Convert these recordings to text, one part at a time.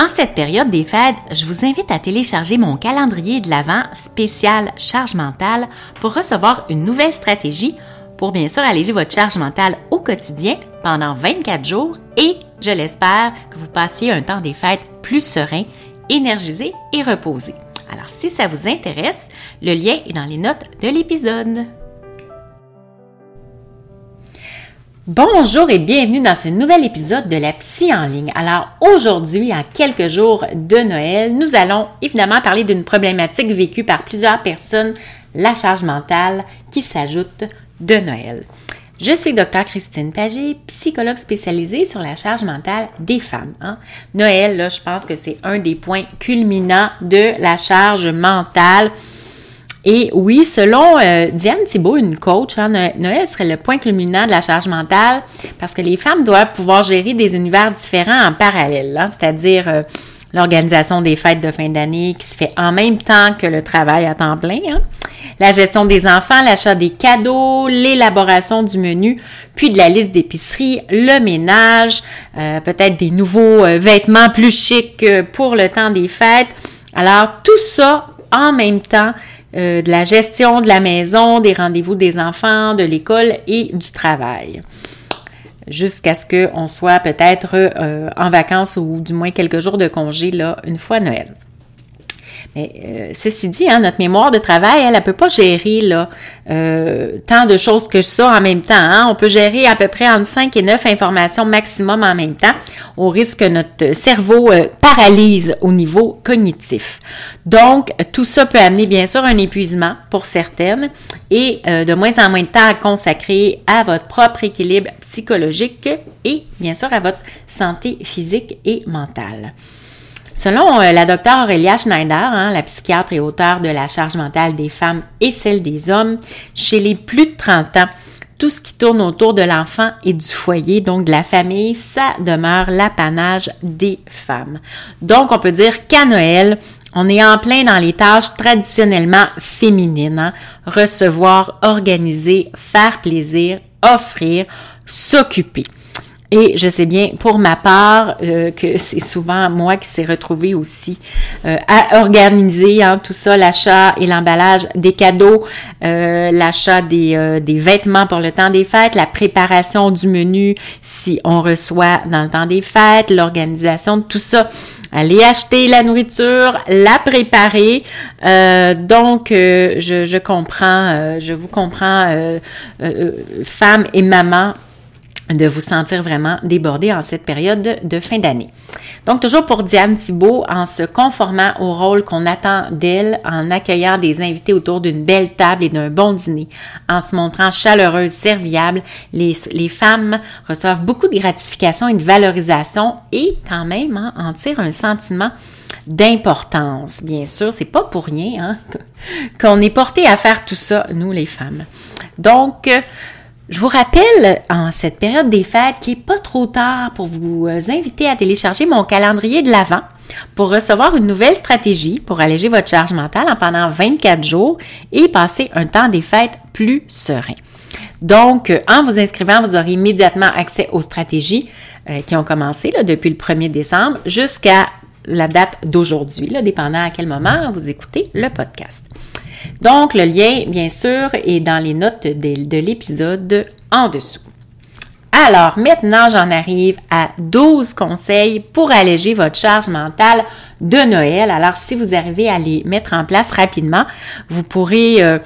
En cette période des fêtes, je vous invite à télécharger mon calendrier de l'Avent spécial charge mentale pour recevoir une nouvelle stratégie pour bien sûr alléger votre charge mentale au quotidien pendant 24 jours et, je l'espère, que vous passiez un temps des fêtes plus serein, énergisé et reposé. Alors si ça vous intéresse, le lien est dans les notes de l'épisode. Bonjour et bienvenue dans ce nouvel épisode de la Psy en ligne. Alors aujourd'hui, à quelques jours de Noël, nous allons évidemment parler d'une problématique vécue par plusieurs personnes, la charge mentale qui s'ajoute de Noël. Je suis Dr Christine Pagé, psychologue spécialisée sur la charge mentale des femmes. Hein. Noël, là, je pense que c'est un des points culminants de la charge mentale et oui, selon euh, Diane Thibault, une coach, hein, Noël serait le point culminant de la charge mentale parce que les femmes doivent pouvoir gérer des univers différents en parallèle, hein, c'est-à-dire euh, l'organisation des fêtes de fin d'année qui se fait en même temps que le travail à temps plein, hein, la gestion des enfants, l'achat des cadeaux, l'élaboration du menu, puis de la liste d'épicerie, le ménage, euh, peut-être des nouveaux vêtements plus chics pour le temps des fêtes. Alors tout ça en même temps euh, de la gestion de la maison, des rendez-vous des enfants, de l'école et du travail. Jusqu'à ce qu'on soit peut-être euh, en vacances ou du moins quelques jours de congé là, une fois Noël. Mais euh, ceci dit, hein, notre mémoire de travail, elle ne peut pas gérer là, euh, tant de choses que ça en même temps. Hein. On peut gérer à peu près entre 5 et 9 informations maximum en même temps, au risque que notre cerveau euh, paralyse au niveau cognitif. Donc, tout ça peut amener bien sûr un épuisement pour certaines et de moins en moins de temps à consacrer à votre propre équilibre psychologique et bien sûr à votre santé physique et mentale. Selon euh, la docteure Aurélia Schneider, hein, la psychiatre et auteure de La charge mentale des femmes et celle des hommes, chez les plus de 30 ans, tout ce qui tourne autour de l'enfant et du foyer, donc de la famille, ça demeure l'apanage des femmes. Donc, on peut dire qu'à Noël, on est en plein dans les tâches traditionnellement féminines. Hein. Recevoir, organiser, faire plaisir, offrir, s'occuper. Et je sais bien, pour ma part, euh, que c'est souvent moi qui s'est retrouvée aussi euh, à organiser hein, tout ça, l'achat et l'emballage des cadeaux, euh, l'achat des, des, vêtements pour le temps des fêtes, la préparation du menu si on reçoit dans le temps des fêtes, l'organisation de tout ça. Aller acheter la nourriture, la préparer. donc, je, je, comprends, je vous comprends, femme et maman de vous sentir vraiment débordé en cette période de fin d'année. Donc, toujours pour Diane Thibault, en se conformant au rôle qu'on attend d'elle, en accueillant des invités autour d'une belle table et d'un bon dîner, en se montrant chaleureuse, serviable, les, femmes reçoivent beaucoup de gratification et de valorisation et quand même hein, en tirent un sentiment d'importance. Bien sûr, c'est pas pour rien hein, qu'on est porté à faire tout ça, nous les femmes. Donc, je vous rappelle en cette période des fêtes qu'il n'est pas trop tard pour vous euh, inviter à télécharger mon calendrier de l'Avent pour recevoir une nouvelle stratégie pour alléger votre charge mentale en pendant 24 jours et passer un temps des fêtes plus serein. Donc, euh, en vous inscrivant, vous aurez immédiatement accès aux stratégies euh, qui ont commencé depuis le 1er décembre jusqu'à la date d'aujourd'hui, dépendant à quel moment vous écoutez le podcast. Donc, le lien, bien sûr, est dans les notes de, de l'épisode en dessous. Alors, maintenant, j'en arrive à 12 conseils pour alléger votre charge mentale de Noël. Alors, si vous arrivez à les mettre en place rapidement, vous pourrez, euh,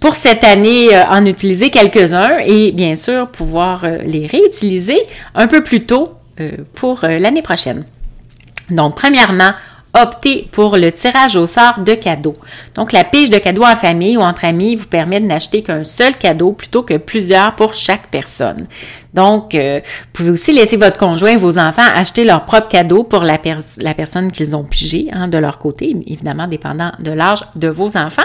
pour cette année, euh, en utiliser quelques-uns et bien sûr pouvoir euh, les réutiliser un peu plus tôt pour l'année prochaine. Donc, premièrement, optez pour le tirage au sort de cadeaux. Donc, la pige de cadeaux en famille ou entre amis vous permet de n'acheter qu'un seul cadeau plutôt que plusieurs pour chaque personne. Donc, euh, vous pouvez aussi laisser votre conjoint, vos enfants acheter leur propre cadeau pour la, la personne qu'ils ont pigé hein, de leur côté, évidemment dépendant de l'âge de vos enfants.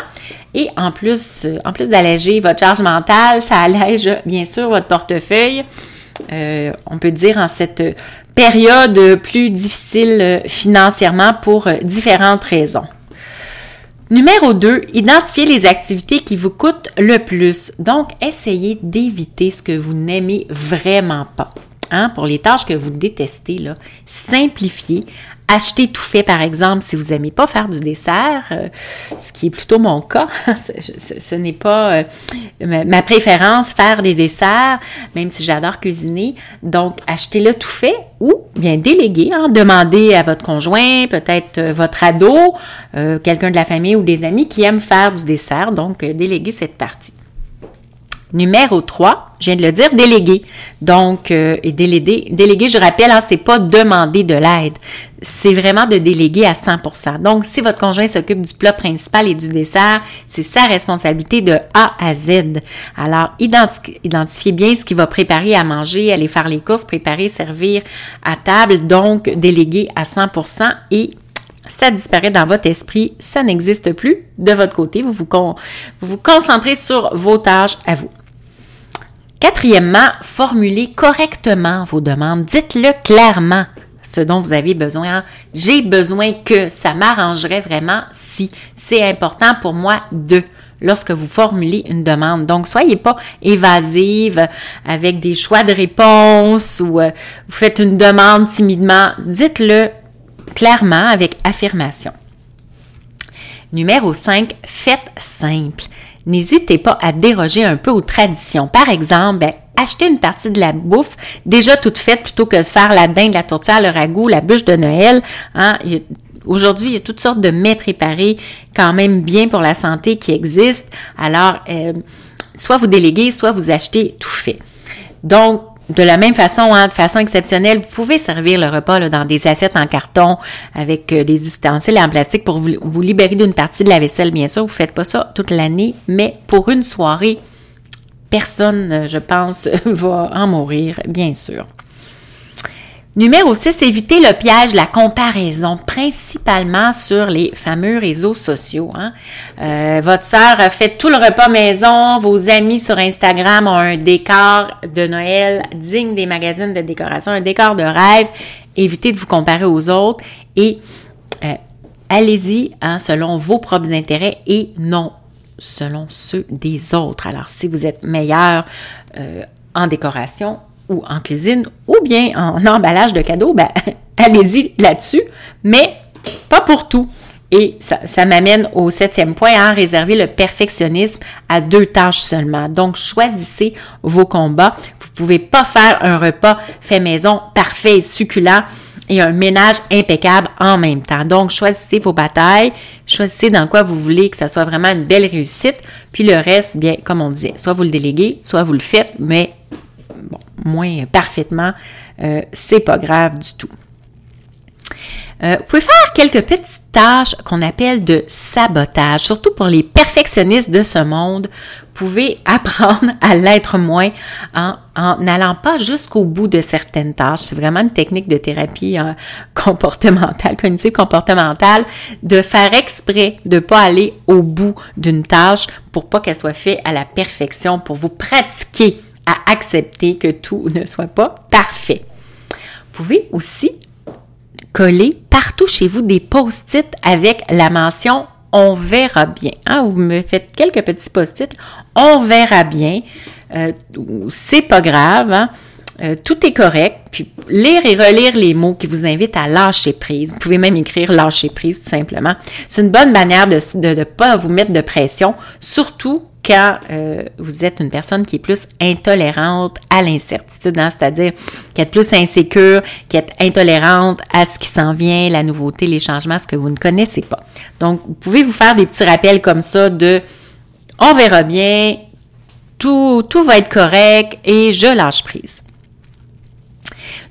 Et en plus, euh, en plus d'alléger votre charge mentale, ça allège bien sûr votre portefeuille. Euh, on peut dire en cette période plus difficile financièrement pour différentes raisons. Numéro 2, identifiez les activités qui vous coûtent le plus. Donc, essayez d'éviter ce que vous n'aimez vraiment pas. Hein, pour les tâches que vous détestez, simplifiez. Achetez tout fait, par exemple, si vous n'aimez pas faire du dessert, euh, ce qui est plutôt mon cas. ce, n'est pas euh, ma, préférence, faire des desserts, même si j'adore cuisiner. Donc, achetez-le tout fait ou bien déléguer, hein, demandez à votre conjoint, peut-être euh, votre ado, quelqu'un de la famille ou des amis qui aiment faire du dessert. Donc, déléguez cette partie. Numéro 3, je viens de le dire, déléguer. Donc, euh, et déléguer, déléguer, je rappelle, hein, c'est pas demander de l'aide. C'est vraiment de déléguer à 100%. Donc, si votre conjoint s'occupe du plat principal et du dessert, c'est sa responsabilité de A à Z. Alors, identifiez bien ce qu'il va préparer à manger, aller faire les courses, préparer, servir à table. Donc, déléguer à 100% et ça disparaît dans votre esprit, ça n'existe plus de votre côté. Vous vous, concentrez sur vos tâches à vous. Quatrièmement, formulez correctement vos demandes. Dites-le clairement ce dont vous avez besoin. J'ai besoin que ça m'arrangerait vraiment si c'est important pour moi de lorsque vous formulez une demande. Donc, soyez pas évasive avec des choix de réponse ou euh, vous faites une demande timidement. Dites-le clairement avec affirmation. Numéro 5, faites simple n'hésitez pas à déroger un peu aux traditions. Par exemple, ben, acheter une partie de la bouffe déjà toute faite plutôt que de faire la dinde, la tourtière, le ragoût, la bûche de Noël. Hein. Aujourd'hui, il y a toutes sortes de mets préparés quand même bien pour la santé qui existent. Alors, euh, soit vous déléguez, soit vous achetez tout fait. Donc, de la même façon, hein, de façon exceptionnelle, vous pouvez servir le repas dans des assiettes en carton avec euh, des ustensiles en plastique pour vous, libérer d'une partie de la vaisselle. Bien sûr, vous ne faites pas ça toute l'année, mais pour une soirée, personne, euh, je pense, va en mourir, bien sûr. Numéro 6, évitez le piège, la comparaison, principalement sur les fameux réseaux sociaux. Hein. Euh, votre sœur a fait tout le repas maison, vos amis sur Instagram ont un décor de Noël digne des magazines de décoration, un décor de rêve. Évitez de vous comparer aux autres et euh, allez-y hein, selon vos propres intérêts et non selon ceux des autres. Alors, si vous êtes meilleur euh, en décoration, ou en cuisine ou bien en emballage de cadeaux, ben, allez-y là-dessus, mais pas pour tout. Et ça, m'amène au septième point, à hein, réserver le perfectionnisme à deux tâches seulement. Donc, choisissez vos combats. Vous ne pouvez pas faire un repas fait maison parfait succulent et un ménage impeccable en même temps. Donc, choisissez vos batailles, choisissez dans quoi vous voulez que ça soit vraiment une belle réussite, puis le reste, bien, comme on disait, soit vous le déléguez, soit vous le faites, mais moins parfaitement, euh, c'est pas grave du tout. Euh, vous pouvez faire quelques petites tâches qu'on appelle de sabotage, surtout pour les perfectionnistes de ce monde. Vous pouvez apprendre à l'être moins en n'allant pas jusqu'au bout de certaines tâches. C'est vraiment une technique de thérapie euh, comportementale, cognitive comportementale, de faire exprès de ne pas aller au bout d'une tâche pour pas qu'elle soit faite à la perfection, pour vous pratiquer à accepter que tout ne soit pas parfait. Vous pouvez aussi coller partout chez vous des post-it avec la mention on verra bien. Hein? Vous me faites quelques petits post-it, on verra bien. euh, c'est pas grave. Hein. Euh, tout est correct. Puis lire et relire les mots qui vous invitent à lâcher prise. Vous pouvez même écrire lâcher prise tout simplement. C'est une bonne manière de ne pas vous mettre de pression, surtout quand euh, vous êtes une personne qui est plus intolérante à l'incertitude, hein, c'est-à-dire qui est plus insécure, qui est intolérante à ce qui s'en vient, la nouveauté, les changements, ce que vous ne connaissez pas. Donc, vous pouvez vous faire des petits rappels comme ça de on verra bien, tout, tout va être correct et je lâche prise.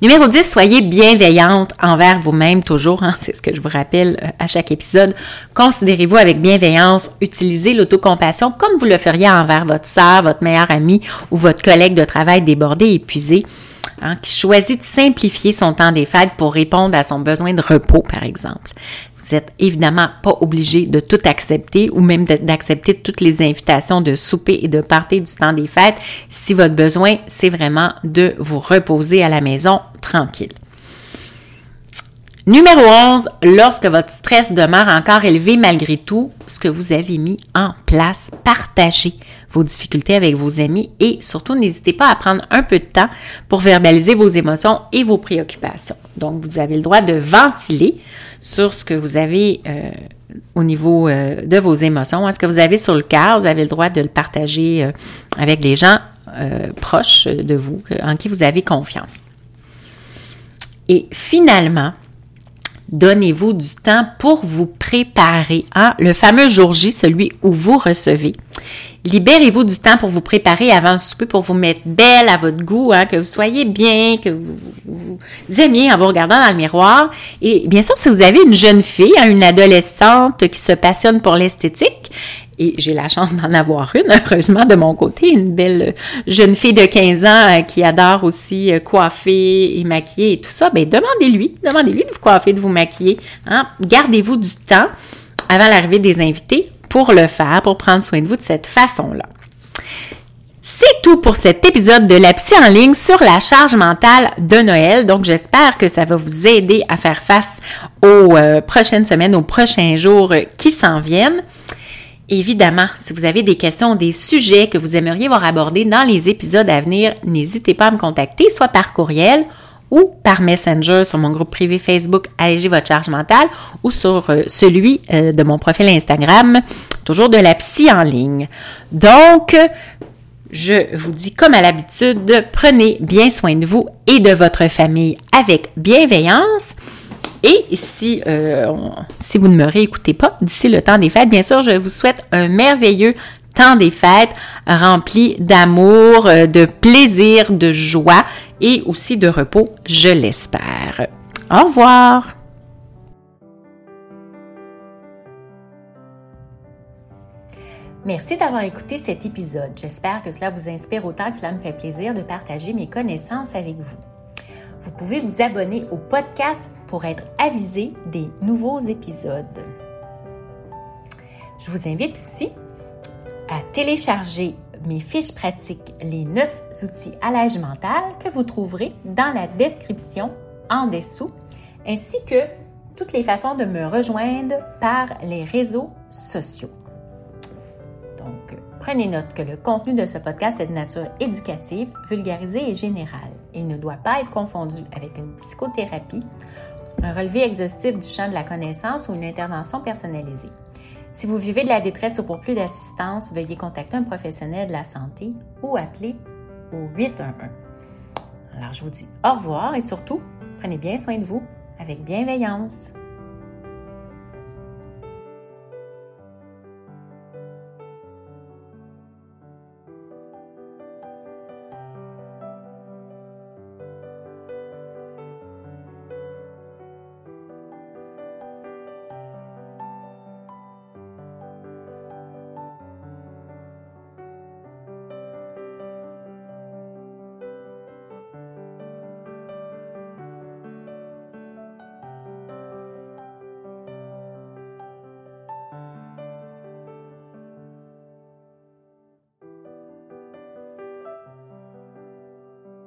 Numéro 10, soyez bienveillante envers vous-même toujours. Hein, c'est ce que je vous rappelle euh, à chaque épisode. Considérez-vous avec bienveillance. Utilisez l'autocompassion comme vous le feriez envers votre soeur, votre meilleur ami ou votre collègue de travail débordé, épuisé. Hein, qui choisit de simplifier son temps des fêtes pour répondre à son besoin de repos, par exemple. Vous n'êtes évidemment pas obligé de tout accepter ou même d'accepter toutes les invitations de souper et de partir du temps des fêtes si votre besoin, c'est vraiment de vous reposer à la maison tranquille. Numéro 11, lorsque votre stress demeure encore élevé malgré tout ce que vous avez mis en place, partagez vos difficultés avec vos amis et surtout n'hésitez pas à prendre un peu de temps pour verbaliser vos émotions et vos préoccupations. Donc, vous avez le droit de ventiler sur ce que vous avez euh, au niveau euh, de vos émotions, ce que vous avez sur le cœur, vous avez le droit de le partager euh, avec les gens proches de vous, en qui vous avez confiance. Et finalement, donnez-vous du temps pour vous préparer. Hein? Le fameux jour J, celui où vous recevez. Libérez-vous du temps pour vous préparer avant le souper, pour vous mettre belle à votre goût, hein, que vous soyez bien, que vous, vous, en vous regardant dans le miroir. Et bien sûr, si vous avez une jeune fille, hein, une adolescente qui se passionne pour l'esthétique, et j'ai la chance d'en avoir une, heureusement, de mon côté, une belle jeune fille de 15 ans euh, qui adore aussi euh, coiffer et maquiller et tout ça, bien, demandez-lui, demandez-lui de vous coiffer, de vous maquiller. Hein. Gardez-vous du temps avant l'arrivée des invités pour le faire, pour prendre soin de vous de cette façon-là. C'est tout pour cet épisode de la psy en ligne sur la charge mentale de Noël. Donc, j'espère que ça va vous aider à faire face aux euh, prochaines semaines, aux prochains jours qui s'en viennent. Évidemment, si vous avez des questions, des sujets que vous aimeriez voir abordés dans les épisodes à venir, n'hésitez pas à me contacter, soit par courriel ou par Messenger sur mon groupe privé Facebook Alléger votre charge mentale ou sur euh, celui euh, de mon profil Instagram, toujours de la psy en ligne. Donc, je vous dis comme à l'habitude, prenez bien soin de vous et de votre famille avec bienveillance. Et si, euh, si vous ne me réécoutez pas d'ici le temps des fêtes, bien sûr, je vous souhaite un merveilleux temps des fêtes rempli d'amour, euh, de plaisir, de joie et aussi de repos, je l'espère. Au revoir! Merci d'avoir écouté cet épisode. J'espère que cela vous inspire autant que cela me fait plaisir de partager mes connaissances avec vous. Vous pouvez vous abonner au podcast pour être avisé des nouveaux épisodes. Je vous invite aussi à télécharger mes fiches pratiques, les 9 outils à l'âge mental que vous trouverez dans la description en dessous, ainsi que toutes les façons de me rejoindre par les réseaux sociaux. Donc, prenez note que le contenu de ce podcast est de nature éducative, vulgarisée et générale. Il ne doit pas être confondu avec une psychothérapie, un relevé exhaustif du champ de la connaissance ou une intervention personnalisée. Si vous vivez de la détresse ou pour plus d'assistance, veuillez contacter un professionnel de la santé ou appeler au 811. Alors, je vous dis au revoir et surtout, prenez bien soin de vous avec bienveillance.